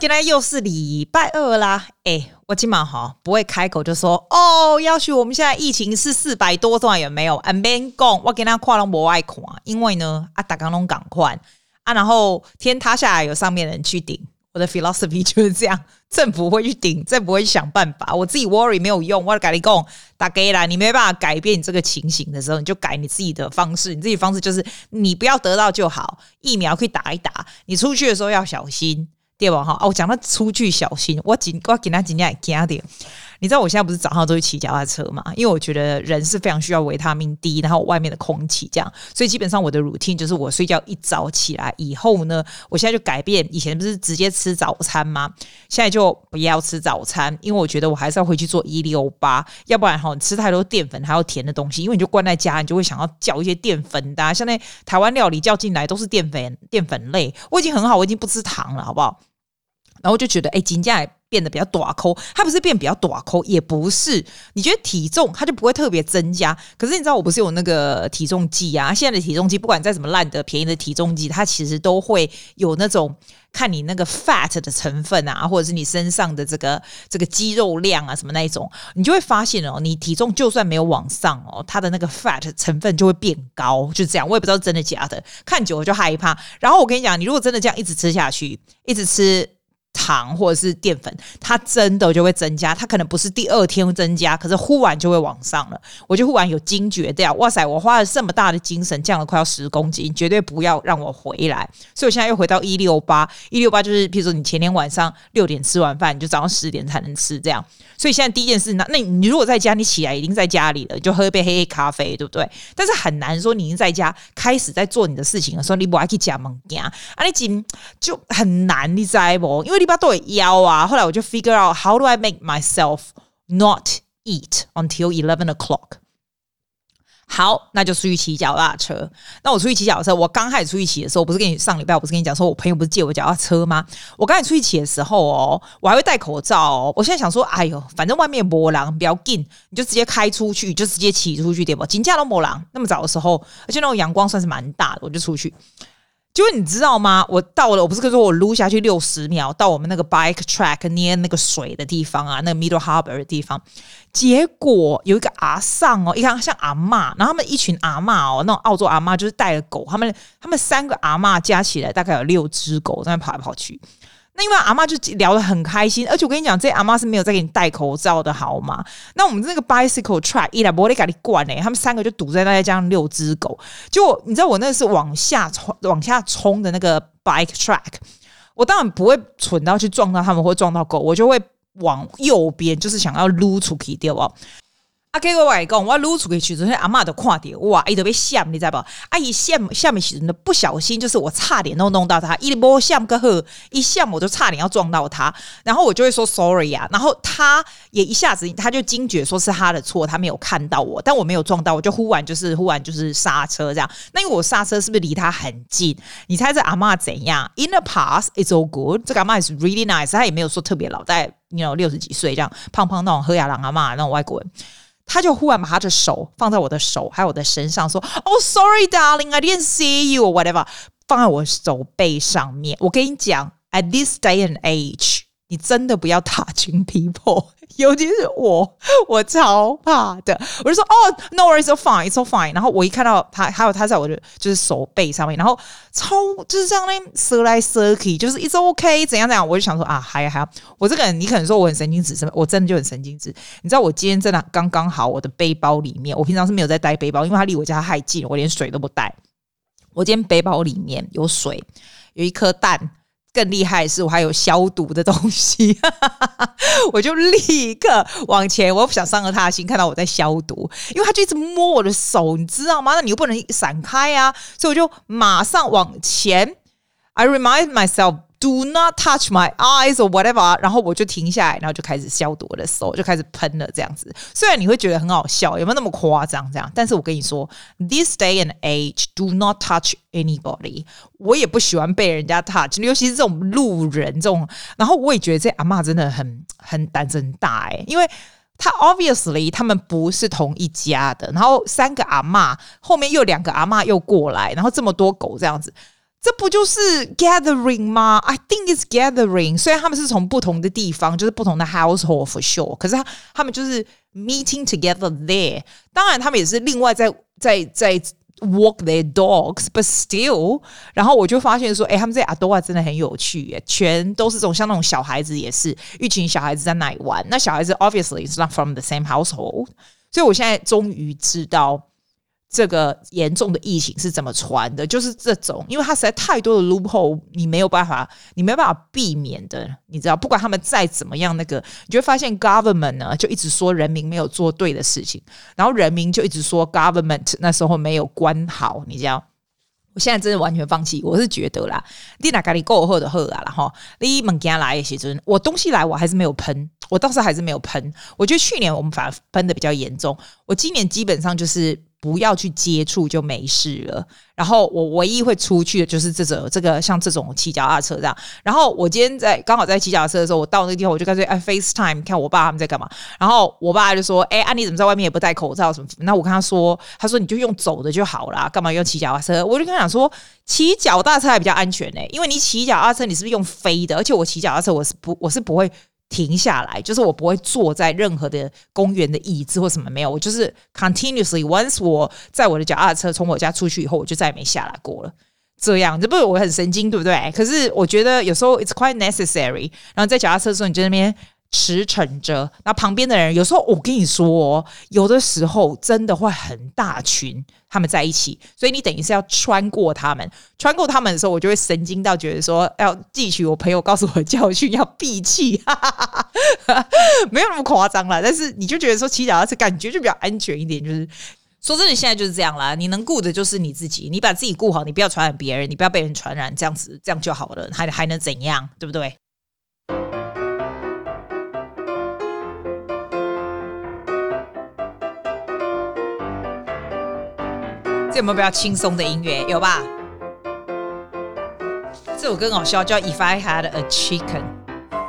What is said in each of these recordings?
今天又是礼拜二啦，哎、我今晚哈不会开口就说哦，要许我们现在疫情是四百多段有没有？俺别讲，我跟他跨龙博爱看，因为呢啊，大家拢赶快啊，然后天塌下来有上面人去顶，我的 philosophy 就是这样，政府会去顶，政府会去想办法，我自己 worry 没有用，我跟你讲，大家啦，你没办法改变这个情形的时候，你就改你自己的方式，你自己方式就是你不要得到就好，疫苗可以打一打，你出去的时候要小心。对吧？哈哦，我讲到出去小心，我紧我给他今天也加点。你知道我现在不是早上都会骑脚踏车嘛？因为我觉得人是非常需要维他命 D，然后外面的空气这样，所以基本上我的 routine 就是我睡觉一早起来以后呢，我现在就改变，以前不是直接吃早餐吗？现在就不要吃早餐，因为我觉得我还是要回去做一六八，要不然哈，你吃太多淀粉还有甜的东西，因为你就关在家，你就会想要叫一些淀粉的，啊，像那台湾料理叫进来都是淀粉淀粉类，我已经很好，我已经不吃糖了，好不好？然后就觉得，哎，金价也变得比较大颗，它不是变比较大颗，也不是。你觉得体重它就不会特别增加？可是你知道我不是有那个体重计啊？现在的体重计不管再怎么烂的便宜的体重计，它其实都会有那种看你那个 fat 的成分啊，或者是你身上的这个这个肌肉量啊什么那一种，你就会发现哦，你体重就算没有往上哦，它的那个 fat 成分就会变高，就这样。我也不知道真的假的，看久了就害怕。然后我跟你讲，你如果真的这样一直吃下去，一直吃。糖或者是淀粉，它真的就会增加。它可能不是第二天增加，可是忽然就会往上了。我就忽然有惊觉掉，哇塞！我花了这么大的精神，降了快要十公斤，绝对不要让我回来。所以我现在又回到一六八，一六八就是，譬如说你前天晚上六点吃完饭，你就早上十点才能吃这样。所以现在第一件事，那那你如果在家，你起来已经在家里了，就喝一杯黑黑咖啡，对不对？但是很难说你已经在家开始在做你的事情的时候，你不还去加猛加啊？你紧就很难，你知不？因为你把对腰啊。后来我就 figure out how do I make myself not eat until eleven o'clock。好，那就出去骑脚踏车。那我出去骑脚踏车，我刚开始出去骑的时候，我不是跟你上礼拜我不是跟你讲说，我朋友不是借我脚踏车吗？我刚才出去骑的时候哦，我还会戴口罩哦。我现在想说，哎呦，反正外面磨狼比较近，你就直接开出去，就直接骑出去，对不？金价都磨狼，那么早的时候，而且那种阳光算是蛮大的，我就出去。就你知道吗？我到了，我不是跟说我撸下去六十秒到我们那个 bike track 拿那个水的地方啊，那个 Middle harbor 的地方，结果有一个阿桑哦，一看像阿嬷，然后他们一群阿嬷哦，那种澳洲阿嬷就是带了狗，他们他们三个阿嬷加起来大概有六只狗在那跑来跑去。那因为阿妈就聊得很开心，而且我跟你讲，这阿妈是没有在给你戴口罩的，好吗？那我们这个 bicycle track 一来不会给你灌诶，他们三个就堵在那里，这样六只狗。就你知道我那是往下冲、往下冲的那个 bike track，我当然不会蠢到去撞到他们或撞到狗，我就会往右边，就是想要撸出去掉哦。啊，给我外公，我撸出去，就是阿嬷都看到，哇，伊都被吓，你知道不？阿姨吓吓没时阵不小心，就是我差点都弄到他，一波吓个呵，一吓我就差点要撞到他，然后我就会说 sorry 啊，然后他也一下子他就惊觉说是他的错，他没有看到我，但我没有撞到，我就忽然就是忽然就是刹车这样，那因为我刹车是不是离他很近？你猜这阿嬷怎样？In the past, it's all good。这个阿嬷是 really nice，他也没有说特别老，大概 you know 六十几岁这样，胖胖那种喝牙郎阿嬷那种外国人。他就忽然把他的手放在我的手还有我的身上，说：“：“Oh,，sorry, darling, I didn't see you, whatever。”放在我手背上面。我跟你讲，at this day and age。你真的不要 touching people，尤其是我，我超怕的。我就说哦，no worries，it's fine, it's all fine。然后我一看到他，还有他在我的就是手背上面，然后超就是这样呢，瑟来瑟去，就是 it's OK，怎样怎样。我就想说啊，还要还要，我这个人，你可能说我很神经质，什么？我真的就很神经质。你知道我今天真的刚刚好，我的背包里面，我平常是没有在带背包，因为它离我家太近，我连水都不带。我今天背包里面有水，有一颗蛋。更厉害的是，我还有消毒的东西，我就立刻往前。我不想伤了他的心，看到我在消毒，因为他就一直摸我的手，你知道吗？那你又不能闪开啊，所以我就马上往前。I remind myself。Do not touch my eyes or whatever，然后我就停下来，然后就开始消毒我的手，就开始喷了这样子。虽然你会觉得很好笑，有没有那么夸张这样？但是我跟你说，this day and age do not touch anybody。我也不喜欢被人家 touch，尤其是这种路人这种。然后我也觉得这阿嬷真的很很胆子很大哎，因为他 obviously 他们不是同一家的。然后三个阿嬷后面又两个阿嬷又过来，然后这么多狗这样子。这不就是 gathering 吗？I think it's gathering。虽然他们是从不同的地方，就是不同的 household for sure，可是他他们就是 meeting together there。当然，他们也是另外在在在 walk their dogs，but still。然后我就发现说，哎，他们在阿多瓦真的很有趣耶，全都是这种像那种小孩子也是一群小孩子在那里玩。那小孩子 obviously is not from the same household，所以我现在终于知道。 这个严重的疫情是怎么传的？就是这种，因为它实在太多的 loophole，你没有办法，你没有办法避免的。你知道，不管他们再怎么样，那个你就会发现 government 呢就一直说人民没有做对的事情，然后人民就一直说 government 那时候没有关好。你知道，我现在真的完全放弃。我是觉得啦，你哪咖喱够喝的喝啊，然后你物件来的时阵，我东西来我还是没有喷，我倒是还是没有喷。我觉得去年我们反而喷的比较严重，我今年基本上就是。不要去接触就没事了。然后我唯一会出去的就是这种这个像这种骑脚踏车这样。然后我今天在刚好在骑脚踏车的时候，我到那个地方我就干脆哎 FaceTime 看我爸他们在干嘛。然后我爸就说：“哎，啊你怎么在外面也不戴口罩什么？”那我跟他说：“他说你就用走的就好了，干嘛用骑脚踏车？”我就跟他讲说：“骑脚踏车还比较安全呢、因为你骑脚踏车你是不是用飞的？而且我骑脚踏车我是不我是不会。”停下来，就是我不会坐在任何的公园的椅子或什么没有，我就是 continuously once 我在我的脚踏车从我家出去以后，我就再也没下来过了。这样，这不是我很神经，对不对？可是我觉得有时候 it's quite necessary。然后在脚踏车的时候，你就那边。驰骋着，那旁边的人有时候我跟你说哦，有的时候真的会很大群他们在一起，所以你等于是要穿过他们，穿过他们的时候，我就会神经到觉得说要汲取我朋友告诉我的教训，要闭气，没有那么夸张啦，但是你就觉得说骑脚踏车感觉就比较安全一点，就是说真的，现在就是这样啦，你能顾的就是你自己，你把自己顾好，你不要传染别人，你不要被人传染，这样子这样就好了，还还能怎样，对不对？有没有比较轻松的音乐？有吧？这首歌很好笑，叫《If I Had a Chicken 》。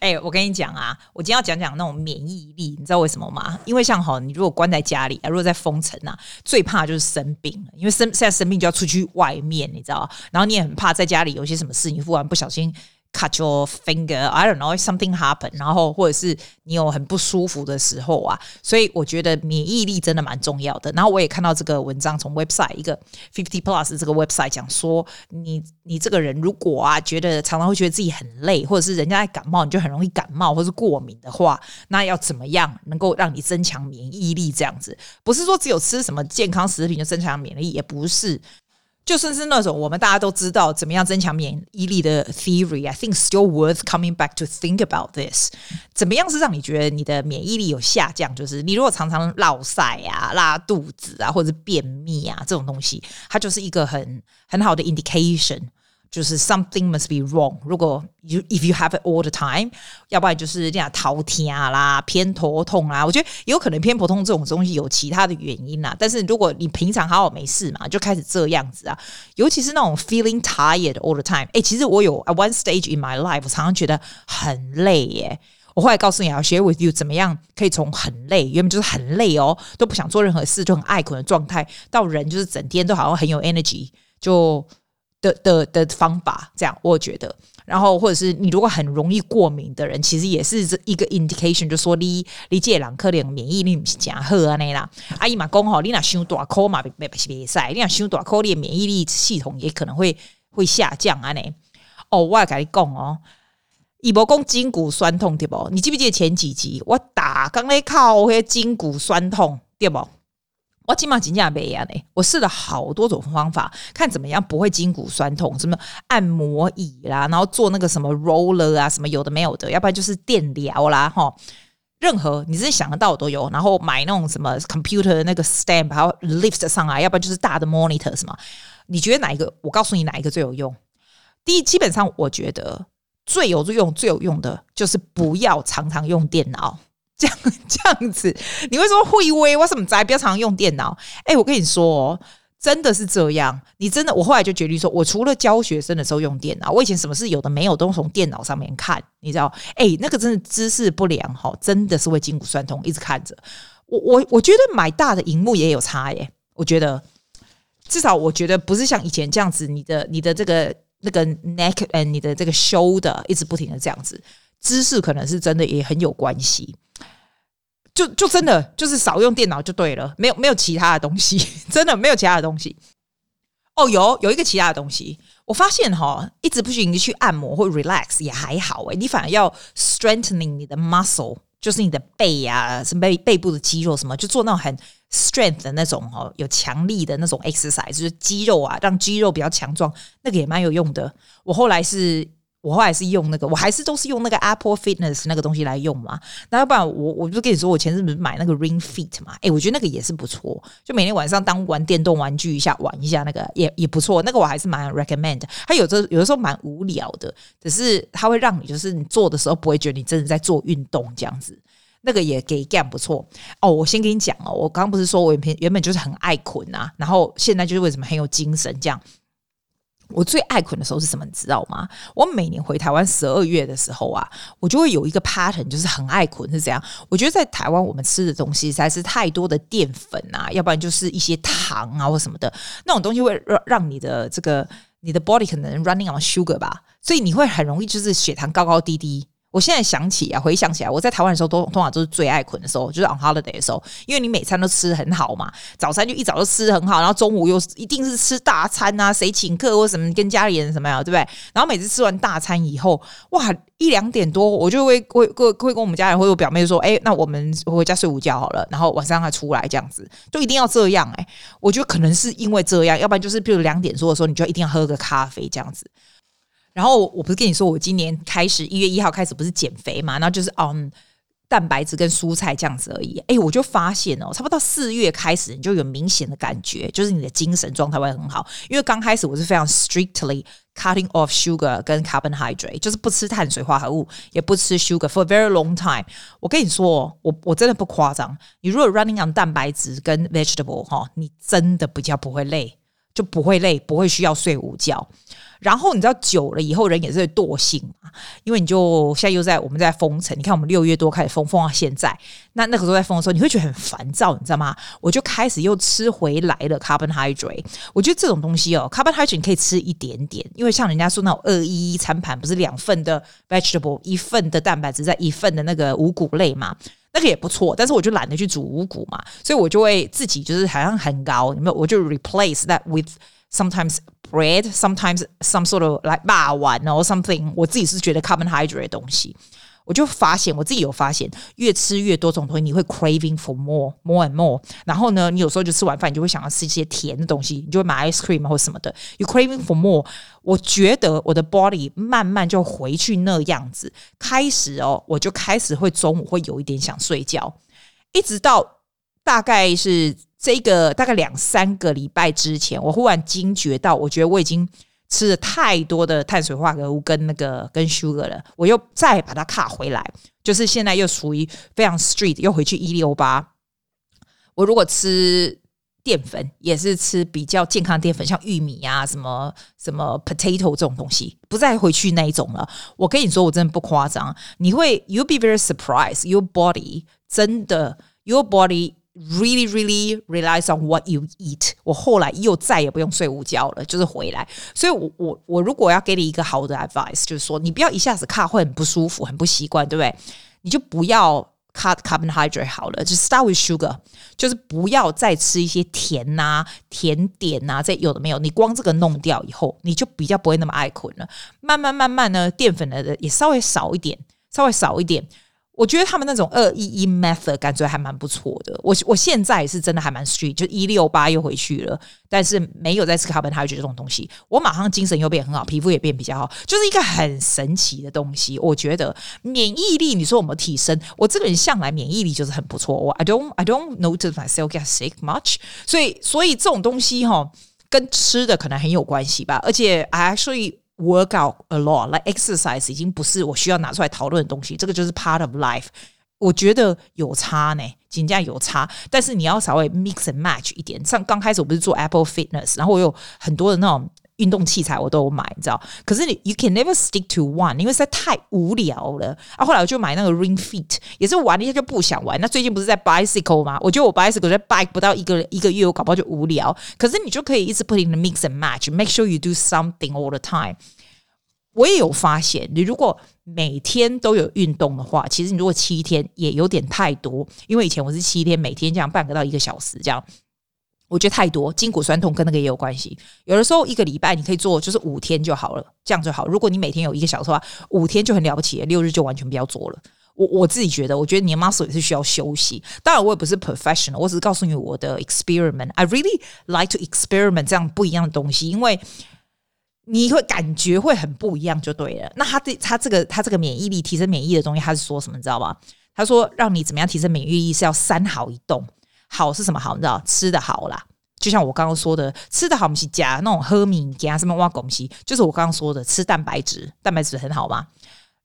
哎、欸，我跟你讲啊，我今天要讲讲那种免疫力，你知道为什么吗？因为像哈，你如果关在家里啊，如果在封城啊，最怕就是生病，因为生现在生病就要出去外面，你知道？然后你也很怕在家里有些什么事，你忽然不小心。Cut your finger, I don't know, something happened，然后或者是你有很不舒服的时候啊，所以我觉得免疫力真的蛮重要的。然后我也看到这个文章，从 website 一个 Fifty Plus 这个 website 讲说，你你这个人如果啊觉得常常会觉得自己很累，或者是人家在感冒你就很容易感冒或是过敏的话，那要怎么样能够让你增强免疫力？这样子不是说只有吃什么健康食品就增强免疫力，也不是。就算是那种我们大家都知道怎么样增强免疫力的 theory，I think still worth coming back to think about this。怎么样是让你觉得你的免疫力有下降？就是你如果常常落晒啊、拉肚子啊，或者是便秘啊这种东西，它就是一个很很好的 indication。就是 something must be wrong。如果 you if you have it all the time，要不然就是这样头痛啦、偏头痛啦。我觉得有可能偏头痛这种东西有其他的原因啦。但是如果你平常好好没事嘛，就开始这样子啊，尤其是那种 feeling tired all the time。哎，其实我有 at one stage in my life，我常常觉得很累耶。我后来告诉你，要 share with you 怎么样可以从很累，原本就是很累哦，都不想做任何事，就很爱困的状态，到人就是整天都好像很有 energy，就。的的的方法，这样我觉得，然后或者是你如果很容易过敏的人，其实也是这一个 indication，就说你你这两颗的免疫力不是很好啊那啦。阿姨嘛讲吼，你那伤大口嘛别别别使，你那伤大口，你的免疫力系统也可能会会下降啊呢。哦，我要跟你讲哦，伊无讲筋骨酸痛对不？你记不记得前几集我打刚才靠迄筋骨酸痛对不？我起码真正没啊！我试了好多种方法，看怎么样不会筋骨酸痛，什么按摩椅啦，然后做那个什么 roller 啊，什么有的没有的，要不然就是电疗啦，哈，任何你自己想得到都有。然后买那种什么 computer 那个 stand，还有 lift 上来，要不然就是大的 monitor 什么。你觉得哪一个？我告诉你哪一个最有用？第一，基本上我觉得最有用、最有用的就是不要常常用电脑。这样这样子，你会说会微？为什么在不要常用电脑？哎，我跟你说哦，真的是这样。你真的，我后来就决定说，我除了教学生的时候用电脑，我以前什么事有的没有都从电脑上面看，你知道？哎，那个真的姿势不良哈，真的是会筋骨酸痛，一直看着。我我我觉得买大的荧幕也有差耶，我觉得。至少我觉得不是像以前这样子，你的你的这个那个 neck and 你的这个 shoulder 一直不停的这样子，姿势可能是真的也很有关系。就就真的就是少用电脑就对了，没有没有其他的东西，真的没有其他的东西。哦，有有一个其他的东西，我发现哈，一直不行你去按摩或 relax 也还好诶，你反而要 strengthening 你的 muscle，就是你的背呀、啊，什么背背部的肌肉什么，就做那种很 strength 的那种哦，有强力的那种 exercise，就是肌肉啊，让肌肉比较强壮，那个也蛮有用的。我后来是。我后来是用那个，我还是都是用那个 Apple Fitness 那个东西来用嘛。那要不然我我就跟你说，我前阵子买那个 Ring Fit 嘛，诶，我觉得那个也是不错，就每天晚上当玩电动玩具一下，玩一下那个也也不错。那个我还是蛮 recommend。它有的有的时候蛮无聊的，只是它会让你就是你做的时候不会觉得你真的在做运动这样子。那个也给 game 不错哦。我先跟你讲哦，我刚不是说我原原本就是很爱困啊，然后现在就是为什么很有精神这样。我最爱捆的时候是什么？你知道吗？我每年回台湾十二月的时候啊，我就会有一个 pattern，就是很爱捆是怎样。我觉得在台湾我们吃的东西实在是太多的淀粉啊，要不然就是一些糖啊或什么的，那种东西会让让你的这个你的 body 可能 running on sugar 吧，所以你会很容易就是血糖高高低低。我现在想起啊，回想起来，我在台湾的时候都通常都是最爱困的时候，就是 on holiday 的时候，因为你每餐都吃很好嘛，早餐就一早就吃很好，然后中午又一定是吃大餐啊，谁请客或什么跟家里人什么呀，对不对？然后每次吃完大餐以后，哇，一两点多我就会会会会跟我们家人或者我表妹说，哎，那我们回家睡午觉好了，然后晚上再出来这样子，就一定要这样哎，我觉得可能是因为这样，要不然就是比如两点多的时候，你就一定要喝个咖啡这样子。然后我不是跟你说，我今年开始一月一号开始不是减肥嘛，然后就是嗯，蛋白质跟蔬菜这样子而已。哎，我就发现哦，差不多到四月开始，你就有明显的感觉，就是你的精神状态会很好。因为刚开始我是非常 strictly cutting off sugar 跟 carbohydrate，就是不吃碳水化合物，也不吃 sugar for a very long time。我跟你说，我我真的不夸张，你如果 running on 蛋白质跟 vegetable 哈，你真的比较不会累。就不会累，不会需要睡午觉。然后你知道久了以后，人也是会惰性嘛，因为你就现在又在我们在封城，你看我们六月多开始封，封到现在，那那个时候在封的时候，你会觉得很烦躁，你知道吗？我就开始又吃回来了 carbohydrate。我觉得这种东西哦，carbohydrate 你可以吃一点点，因为像人家说那种二一一餐盘，不是两份的 vegetable，一份的蛋白质在一份的那个五谷类嘛。那个也不错，但是我就懒得去煮五谷嘛，所以我就会自己就是好像很高，有没有？我就 replace that with sometimes bread, sometimes some sort of like 肉丸 or something。我自己是觉得 carbohydrate 的东西。我就发现，我自己有发现，越吃越多种东西，你会 craving for more, more and more。然后呢，你有时候就吃完饭，你就会想要吃一些甜的东西，你就会买 ice cream 或什么的。You craving for more，我觉得我的 body 慢慢就回去那样子，开始哦，我就开始会中午会有一点想睡觉，一直到大概是这个大概两三个礼拜之前，我忽然惊觉到，我觉得我已经。吃了太多的碳水化合物跟那个跟 sugar 了，我又再把它卡回来，就是现在又属于非常 street，又回去一六八。我如果吃淀粉，也是吃比较健康淀粉，像玉米啊、什么什么 potato 这种东西，不再回去那一种了。我跟你说，我真的不夸张，你会 you be very surprised，your body 真的 your body。Really, really relies on what you eat。我后来又再也不用睡午觉了，就是回来。所以我，我我如果要给你一个好的 advice，就是说，你不要一下子卡会很不舒服，很不习惯，对不对？你就不要 cut carbohydrate 好了，就 start with sugar，就是不要再吃一些甜呐、啊、甜点呐、啊，这有的没有。你光这个弄掉以后，你就比较不会那么爱困了。慢慢慢慢呢，淀粉的也稍微少一点，稍微少一点。我觉得他们那种二一一 method 感觉还蛮不错的。我我现在是真的还蛮 strict，就一六八又回去了，但是没有在吃 carbohydrate 这种东西，我马上精神又变很好，皮肤也变比较好，就是一个很神奇的东西。我觉得免疫力，你说我们提升，我这个人向来免疫力就是很不错。我 I don't I don't notice myself get sick much，所以所以这种东西哈，跟吃的可能很有关系吧。而且 I actually Work out a lot, like exercise 已经不是我需要拿出来讨论的东西，这个就是 part of life。我觉得有差呢，真的有差。但是你要稍微 mix and match 一点。像刚开始我不是做 Apple Fitness，然后我有很多的那种运动器材我都有买，你知道？可是你 you can never stick to one，因为实在太无聊了啊。后来我就买那个 Ring Fit，也是玩了一下就不想玩。那最近不是在 Bicycle 吗？我觉得我 Bicycle 在 Bike 不到一个一个月，我搞不好就无聊。可是你就可以一直 put in the mix and match，make sure you do something all the time。我也有发现，你如果每天都有运动的话，其实你如果七天也有点太多。因为以前我是七天，每天这样半个到一个小时这样，我觉得太多，筋骨酸痛跟那个也有关系。有的时候一个礼拜你可以做就是五天就好了，这样就好。如果你每天有一个小时的话，五天就很了不起，六日就完全不要做了。我我自己觉得，我觉得你的 muscle 也是需要休息。当然，我也不是 professional，我只是告诉你我的 experiment。I really like to experiment 这样不一样的东西，因为。你会感觉会很不一样，就对了。那他这他这个他这个免疫力提升免疫的东西，他是说什么？你知道吗？他说让你怎么样提升免疫力是要三好一动。好是什么好？你知道吃的好啦，就像我刚刚说的，吃的好，我们是加那种喝米加什么挖拱西，就是我刚刚说的吃蛋白质，蛋白质很好吗？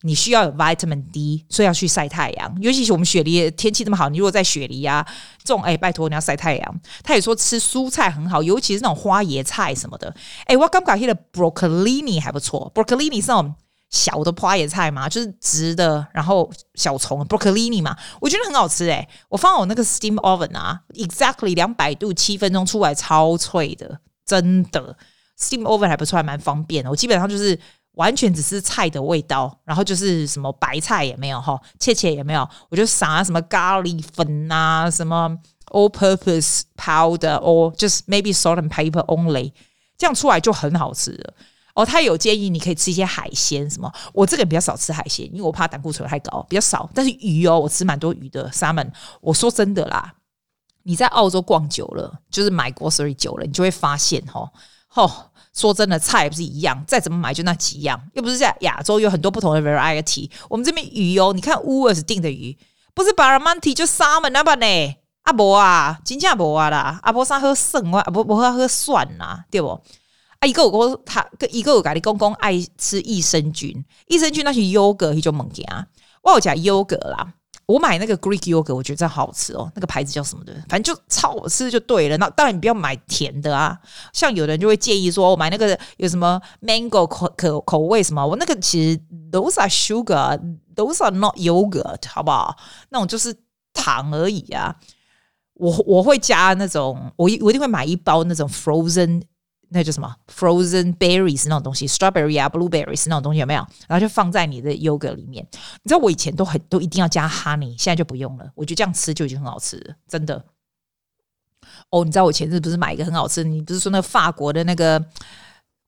你需要有 vitamin D，所以要去晒太阳。尤其是我们雪梨天气这么好，你如果在雪梨啊，这种哎，拜托你要晒太阳。他也说吃蔬菜很好，尤其是那种花椰菜什么的。哎，我刚刚讲的 broccolini 还不错，broccoli 是那种小的花椰菜嘛，就是直的，然后小虫 broccoli 嘛，我觉得很好吃哎。我放我那个 steam oven 啊，exactly 两百度七分钟出来超脆的，真的 steam oven 还不错，还蛮方便的。我基本上就是。完全只是菜的味道，然后就是什么白菜也没有哈，切切也没有，我就撒什么咖喱粉啊，什么 all-purpose powder or just maybe salt and pepper only，这样出来就很好吃了。哦，他有建议你可以吃一些海鲜什么，我这个人比较少吃海鲜，因为我怕胆固醇太高，比较少。但是鱼哦，我吃蛮多鱼的，salmon。我说真的啦，你在澳洲逛久了，就是买 grocery 久了，你就会发现哈，吼。说真的，菜也不是一样，再怎么买就那几样，又不是在亚洲有很多不同的 variety。我们这边鱼哦，你看 Woolworths 订的鱼，不是 Barramundi 就 salmon 那把呢？阿伯啊，真正无啊啦，阿伯啥喝剩啊，阿伯不喝喝蒜呐，对不？啊，一个我讲他跟一个我家里公公爱吃益生菌，益生菌那是优格一种物件，我有讲优格啦。我买那个 Greek yogurt，我觉得真好吃哦。那个牌子叫什么的？反正就超好吃就对了。那当然你不要买甜的啊。像有的人就会建议说，我买那个有什么 mango 口口口味什么？我那个其实 those are sugar，those are not yogurt，好不好？那种就是糖而已啊。我我会加那种，我一我一定会买一包那种 frozen。那叫什么 frozen berries 那种东西，strawberry 啊，blueberries 那种东西有没有？然后就放在你的 yogurt 里面。你知道我以前都很都一定要加 honey，现在就不用了。我觉得这样吃就已经很好吃了，真的。哦，你知道我前日不是买一个很好吃？你不是说那个法国的那个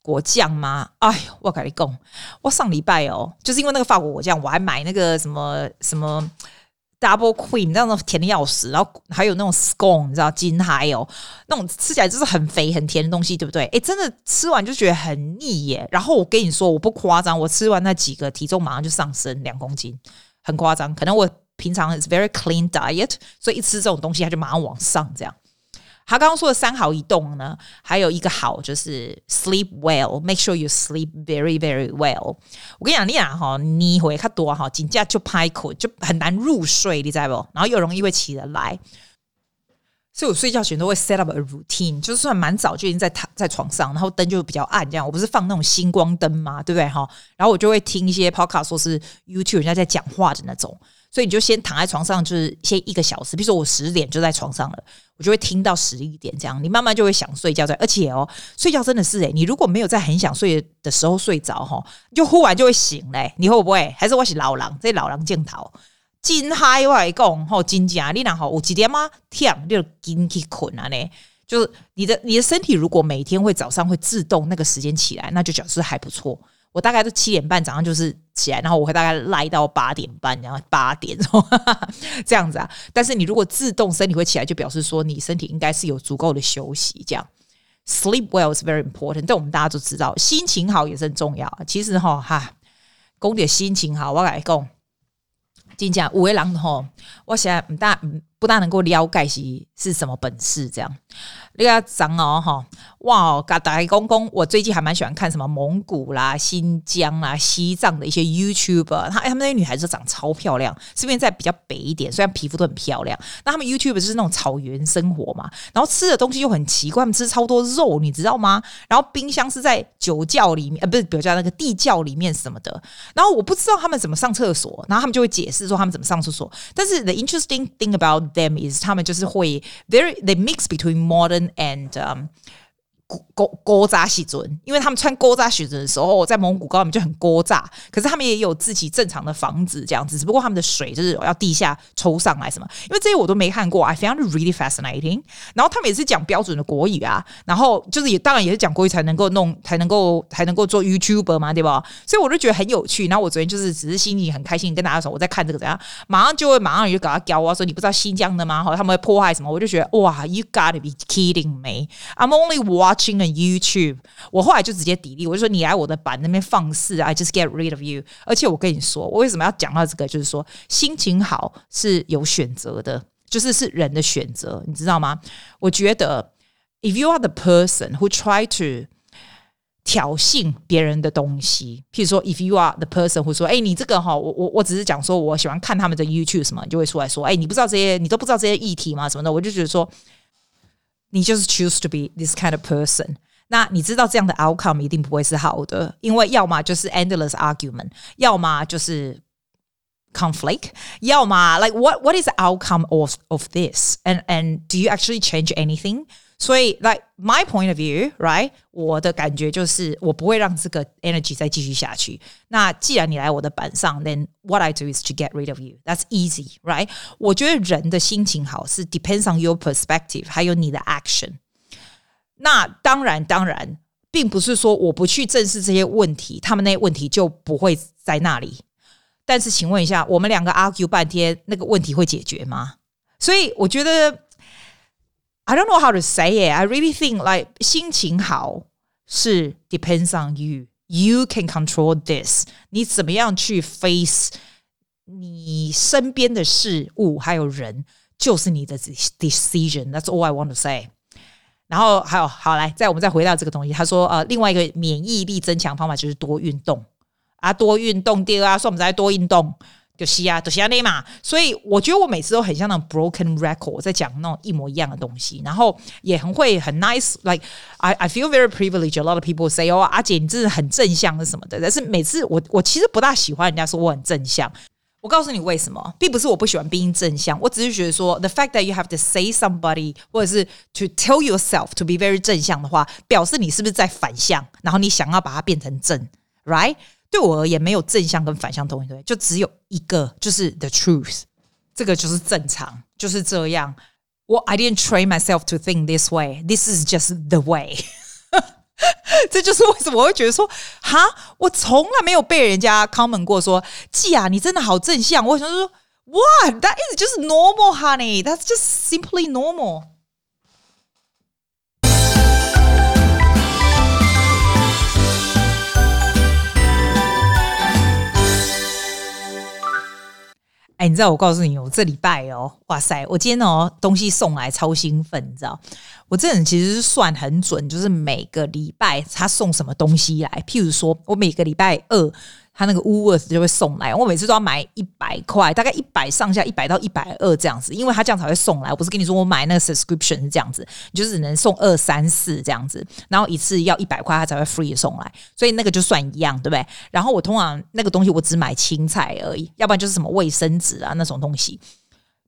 果酱吗？哎呦，我跟你讲，我上礼拜哦，就是因为那个法国果酱，我还买那个什么什么。Double cream，那种甜的要死，然后还有那种 scone，你知道金海哦，那种吃起来就是很肥很甜的东西，对不对？诶，真的吃完就觉得很腻耶。然后我跟你说，我不夸张，我吃完那几个，体重马上就上升两公斤，很夸张。可能我平常 is very clean diet，所以一吃这种东西，它就马上往上这样。他刚刚说的三好一动呢，还有一个好就是 sleep well，make sure you sleep very very well。我跟你讲，你俩哈，你会看多哈，紧接就拍口就很难入睡，你知道不？然后又容易会起得来，所以我睡觉前都会 set up a routine，就算蛮早就已经在躺在床上，然后灯就比较暗，这样我不是放那种星光灯嘛？对不对哈？然后我就会听一些 podcast，说是 YouTube 人家在讲话的那种。所以你就先躺在床上，就是先一个小时。比如说我十点就在床上了，我就会听到十一点这样。你慢慢就会想睡觉。在而且哦，睡觉真的是诶，你如果没有在很想睡的时候睡着哈，就忽然就会醒嘞。你会不会？还是我是老狼？这老狼镜头，真嗨我来讲吼，真假你然后有几点吗？天，你就紧去困啊呢。就是你的你的身体如果每天会早上会自动那个时间起来，那就表示还不错。我大概是七点半早上就是起来，然后我会大概赖到八点半，然后八点 这样子啊。但是你如果自动身体会起来，就表示说你身体应该是有足够的休息。这样，sleep well is very important。但我们大家都知道，心情好也是很重要。其实哈哈，讲点心情好，我来讲，真正有的人吼，我现在不大不大能够了解是是什么本事这样。那个长哦哈，哇！嘎达公公，我最近还蛮喜欢看什么蒙古啦、新疆啦、西藏的一些 YouTuber，他他们那些女孩子长超漂亮，这边在比较北一点，虽然皮肤都很漂亮。那他们 YouTuber 就是那种草原生活嘛，然后吃的东西又很奇怪，他们吃超多肉，你知道吗？然后冰箱是在酒窖里面，呃，不是酒窖那个地窖里面什么的。然后我不知道他们怎么上厕所，然后他们就会解释说他们怎么上厕所。但是 the interesting thing about them is 他们就是会 very they mix between modern and um 勾勾扎西尊，因为他们穿勾扎西尊的时候，在蒙古高原就很勾扎，可是他们也有自己正常的房子这样子，只不过他们的水就是要地下抽上来什么，因为这些我都没看过，I found really fascinating。然后他们也是讲标准的国语啊，然后就是也当然也是讲国语才能够弄，才能够才能够做 YouTuber 嘛，对吧？所以我就觉得很有趣。然后我昨天就是只是心里很开心，跟大家说我在看这个怎样，马上就会马上就搞他教啊说你不知道新疆的吗？好，他们会破坏什么？我就觉得哇，You gotta be kidding me！I'm only watch。了 YouTube，我后来就直接抵力我就说你来我的版那边放肆，I just get rid of you。而且我跟你说，我为什么要讲到这个？就是说心情好是有选择的，就是是人的选择，你知道吗？我觉得，if you are the person who try to 挑衅别人的东西，譬如说，if you are the person who 说，哎，你这个哈，我我我只是讲说我喜欢看他们的 YouTube 什么，你就会出来说，哎，你不知道这些，你都不知道这些议题吗？什么的，我就觉得说。你就是 choose to be this kind of person，那你知道这样的 outcome 一定不会是好的，因为要么就是 endless argument，要么就是 conflict，要么 like what what is the outcome of of this？And and do you actually change anything？ 所以，like my point of view，right？我的感觉就是，我不会让这个 energy 再继续下去。那既然你来我的板上，then what I do is to get rid of you. That's easy，right？我觉得人的心情好是 depends on your perspective，还有你的 action。那当然，当然，并不是说我不去正视这些问题，他们那些问题就不会在那里。但是，请问一下，我们两个 argue 半天，那个问题会解决吗？所以，我觉得。 I don't know how to say it. I really think like 心情好是 depends on you. You can control this. 你怎么样去 face 你身边的事物还有人，就是你的 decision. That's all I want to say. 然后还有好来，再我们再回到这个东西。他说呃，另外一个免疫力增强方法就是多运动啊，多运动第二啊，说我们再多运动。就是啊，就是啊，那嘛，所以我觉得我每次都很像那种 broken record，在讲那种一模一样的东西，然后也很会很 nice，like I I feel very privileged. A lot of people say，哦，阿姐你真的很正向是什么的，但是每次我我其实不大喜欢人家说我很正向。我告诉你为什么，并不是我不喜欢 being 正向，我只是觉得说 the fact that you have to say somebody 或者是 to tell yourself to be very 正向的话，表示你是不是在反向，然后你想要把它变成正，right？对我而言，没有正向跟反向同一，对，就只有一个，就是 the truth，这个就是正常，就是这样。我 I didn't train myself to think this way. This is just the way。这就是为什么我会觉得说，哈，我从来没有被人家 comment 过说，季啊，你真的好正向。我想说，What? That is just normal, honey. That's just simply normal. 哎，你知道我告诉你，我这礼拜哦，哇塞，我今天哦东西送来超兴奋，你知道，我这人其实是算很准，就是每个礼拜他送什么东西来，譬如说我每个礼拜二。他那个 w o r t h 就会送来，我每次都要买一百块，大概一百上下，一百到一百二这样子，因为他这样才会送来。我不是跟你说我买那个 subscription 是这样子，你就只能送二三四这样子，然后一次要一百块，他才会 free 送来，所以那个就算一样，对不对？然后我通常那个东西我只买青菜而已，要不然就是什么卫生纸啊那种东西，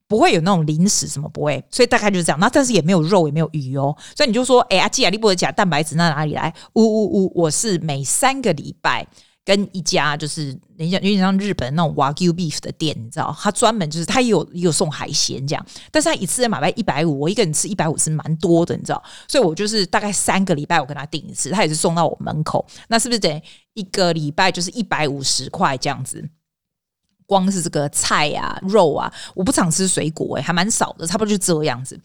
不会有那种零食什么不会，所以大概就是这样。那但是也没有肉，也没有鱼哦，所以你就说，哎呀，既然你不会讲蛋白质，那哪里来？呜呜呜，我是每三个礼拜。跟一家就是人家有点像日本那种 Wagyu beef 的店，你知道，他专门就是他也有也有送海鲜这样，但是他一次要买卖一百五，我一个人吃一百五是蛮多的，你知道，所以我就是大概三个礼拜我跟他订一次，他也是送到我门口，那是不是等于一个礼拜就是一百五十块这样子？光是这个菜啊肉啊，我不常吃水果诶、还蛮少的，差不多就这样子。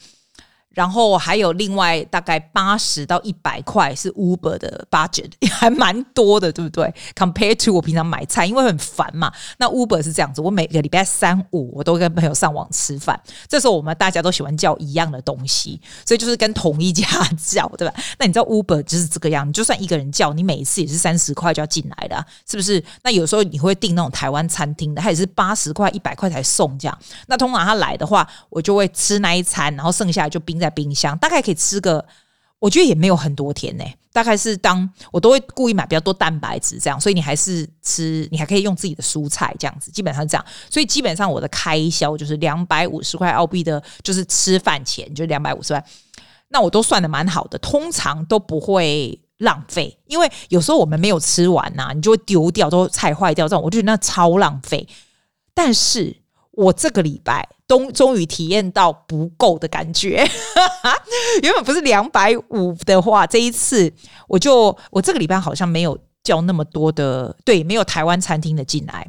然后还有另外大概八十到一百块是 Uber 的 budget，还蛮多的，对不对？Compared to 我平常买菜，因为很烦嘛。那 Uber 是这样子，我每个礼拜三五我都跟朋友上网吃饭，这时候我们大家都喜欢叫一样的东西，所以就是跟同一家叫，对吧？那你知道 Uber 就是这个样，你就算一个人叫，你每一次也是三十块就要进来的，是不是？那有时候你会订那种台湾餐厅的，它也是八十块、一百块才送这样。那通常他来的话，我就会吃那一餐，然后剩下就冰在冰箱，大概可以吃个，我觉得也没有很多天呢、大概是当我都会故意买比较多蛋白质，这样，所以你还是吃，你还可以用自己的蔬菜这样子，基本上是这样。所以基本上我的开销就是两百五十块澳币的，就是吃饭钱就两百五十块，那我都算得蛮好的，通常都不会浪费，因为有时候我们没有吃完呐、啊，你就会丢掉，都菜坏掉这种，我就觉得那超浪费。但是我这个礼拜。终终于体验到不够的感觉，原本不是两百五的话，这一次我就我这个礼拜好像没有叫那么多的，对，没有台湾餐厅的进来。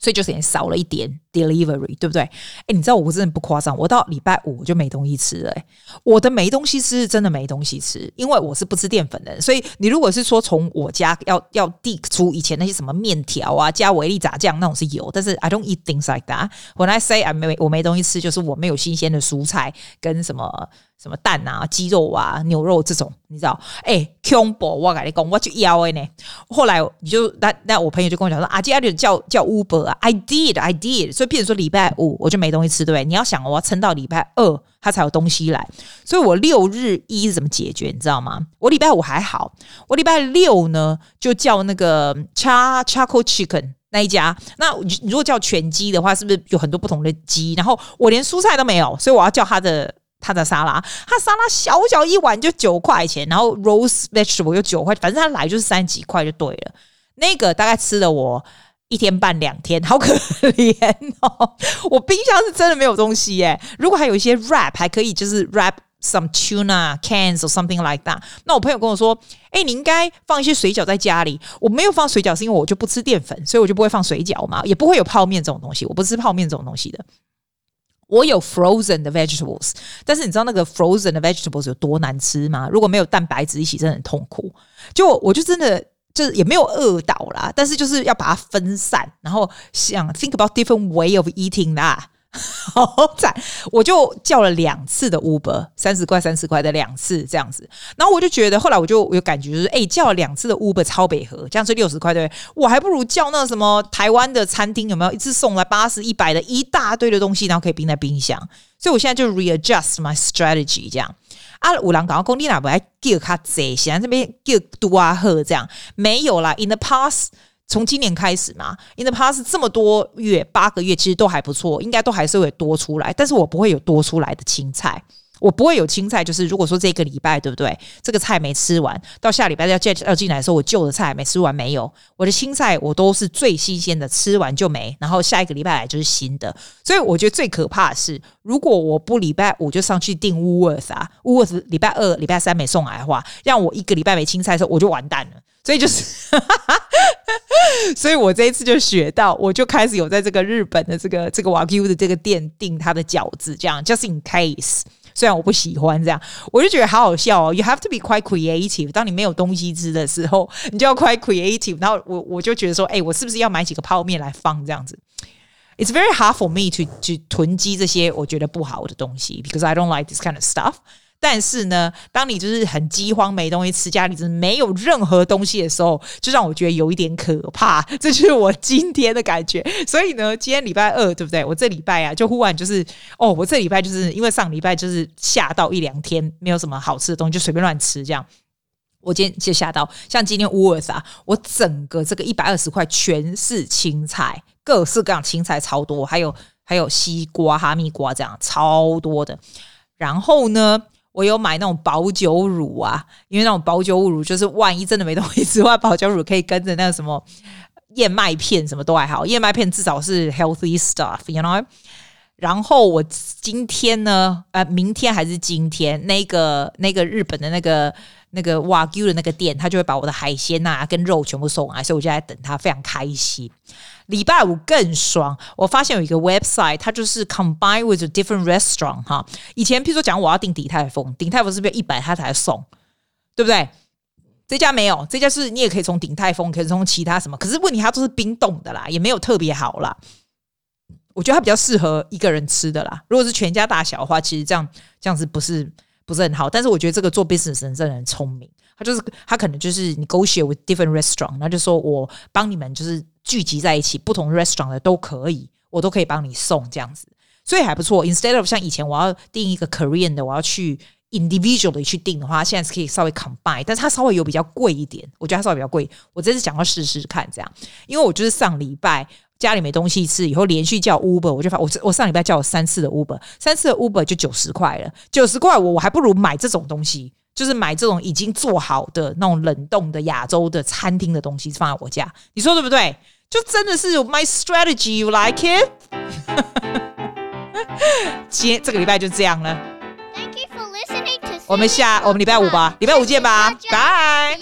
所以就是也少了一点 delivery，对不对？哎，你知道我真的不夸张，我到礼拜五我就没东西吃了。我的没东西吃是真的没东西吃，因为我是不吃淀粉的。所以你如果是说从我家要要递出以前那些什么面条啊、加维力炸酱那种是有，但是 I don't eat things like that。When I say I 没我没东西吃，就是我没有新鲜的蔬菜跟什么。什么蛋啊、鸡肉啊、牛肉这种，你知道？哎、欸，恐怖！我跟你讲，我就要哎呢。后来你就那那我朋友就跟我讲说啊，今天叫叫 Uber 啊，I did, I did。所以，譬如说礼拜五我就没东西吃，对不对？你要想我要撑到礼拜二，他才有东西来。所以我六日一怎么解决？你知道吗？我礼拜五还好，我礼拜六呢就叫那个 Char Charcoal Chicken 那一家。那你如果叫全鸡的话，是不是有很多不同的鸡？然后我连蔬菜都没有，所以我要叫他的。他的沙拉，他沙拉小小一碗就九块钱，然后 roast vegetable 又九块，反正他来就是三十几块就对了。那个大概吃了我一天半两天，好可怜哦！我冰箱是真的没有东西耶。如果还有一些 wrap 还可以，就是 wrap some tuna cans or something like that。那我朋友跟我说，哎，你应该放一些水饺在家里。我没有放水饺，是因为我就不吃淀粉，所以我就不会放水饺嘛，也不会有泡面这种东西。我不吃泡面这种东西的。我有 frozen 的 vegetables，但是你知道那个 frozen 的 vegetables 有多难吃吗？如果没有蛋白质一起，真的很痛苦。就我就真的就是也没有饿到啦，但是就是要把它分散，然后想 think about different way of eating 啦。好惨！我就叫了两次的 Uber，三十块、三十块的两次这样子。然后我就觉得，后来我就有感觉，就是哎，叫了两次的 Uber 超北河，这样是六十块，对不对？我还不如叫那什么台湾的餐厅，有没有一次送来八十、一百的一大堆的东西，然后可以冰在冰箱。所以我现在就 readjust my strategy，这样啊，五郎港工地那不还叫卡贼？现在这边叫多啊赫这样没有啦。In the past。从今年开始嘛，in the past 这么多月，八个月其实都还不错，应该都还是会多出来。但是我不会有多出来的青菜，我不会有青菜。就是如果说这个礼拜对不对，这个菜没吃完，到下礼拜要进要进来的时候，我旧的菜没吃完没有，我的青菜我都是最新鲜的，吃完就没，然后下一个礼拜来就是新的。所以我觉得最可怕的是，如果我不礼拜五就上去订 w o o l w o r t h 啊 w o o l w o r t h 礼拜二、礼拜三没送来的话，让我一个礼拜没青菜的时候，我就完蛋了。所以就是，所以我这一次就学到，我就开始有在这个日本的这个这个 Wagyu 的这个店订他的饺子，这样 just in case。虽然我不喜欢这样，我就觉得好好笑哦。You have to be quite creative。当你没有东西吃的时候，你就要 quite creative。然后我我就觉得说，哎，我是不是要买几个泡面来放这样子？It's very hard for me to to 囤积这些我觉得不好的东西，because I don't like this kind of stuff。但是呢，当你就是很饥荒没东西吃，家里真没有任何东西的时候，就让我觉得有一点可怕。这就是我今天的感觉。所以呢，今天礼拜二，对不对？我这礼拜啊，就忽然就是，哦，我这礼拜就是因为上礼拜就是吓到一两天没有什么好吃的东西，就随便乱吃这样。我今天就吓到，像今天乌尔萨，我整个这个一百二十块全是青菜，各式各样青菜超多，还有还有西瓜、哈密瓜这样超多的。然后呢，我有买那种保酒乳啊，因为那种保酒乳就是万一真的没东西吃的，话保酒乳可以跟着那个什么燕麦片什么都还好，燕麦片至少是 healthy stuff，you know。然后我今天呢，呃，明天还是今天，那个那个日本的那个那个瓦 Q 的那个店，他就会把我的海鲜啊跟肉全部送来，所以我就在等他，非常开心。礼拜五更爽，我发现有一个 website，它就是 combine with a different restaurant 哈。以前譬如说讲我要订鼎泰丰，鼎泰丰是不是一百他才送，对不对？这家没有，这家是你也可以从鼎泰丰，可以从其他什么，可是问题它都是冰冻的啦，也没有特别好啦。我觉得它比较适合一个人吃的啦。如果是全家大小的话，其实这样这样子不是不是很好。但是我觉得这个做 business 人真的很聪明，他就是他可能就是 negotiate with different restaurant，那就说我帮你们就是聚集在一起，不同 restaurant 的都可以，我都可以帮你送这样子，所以还不错。Instead of 像以前我要订一个 Korean 的，我要去。Individually 去订的话，现在是可以稍微 combine，但是它稍微有比较贵一点，我觉得它稍微比较贵。我这次想要试试看这样，因为我就是上礼拜家里没东西吃，以后连续叫 Uber，我就发我我上礼拜叫了三次的 Uber，三次的 Uber 就九十块了，九十块我我还不如买这种东西，就是买这种已经做好的那种冷冻的亚洲的餐厅的东西放在我家，你说对不对？就真的是 my strategy，you like it？今天这个礼拜就这样了。我们下我们礼拜五吧礼拜五见吧拜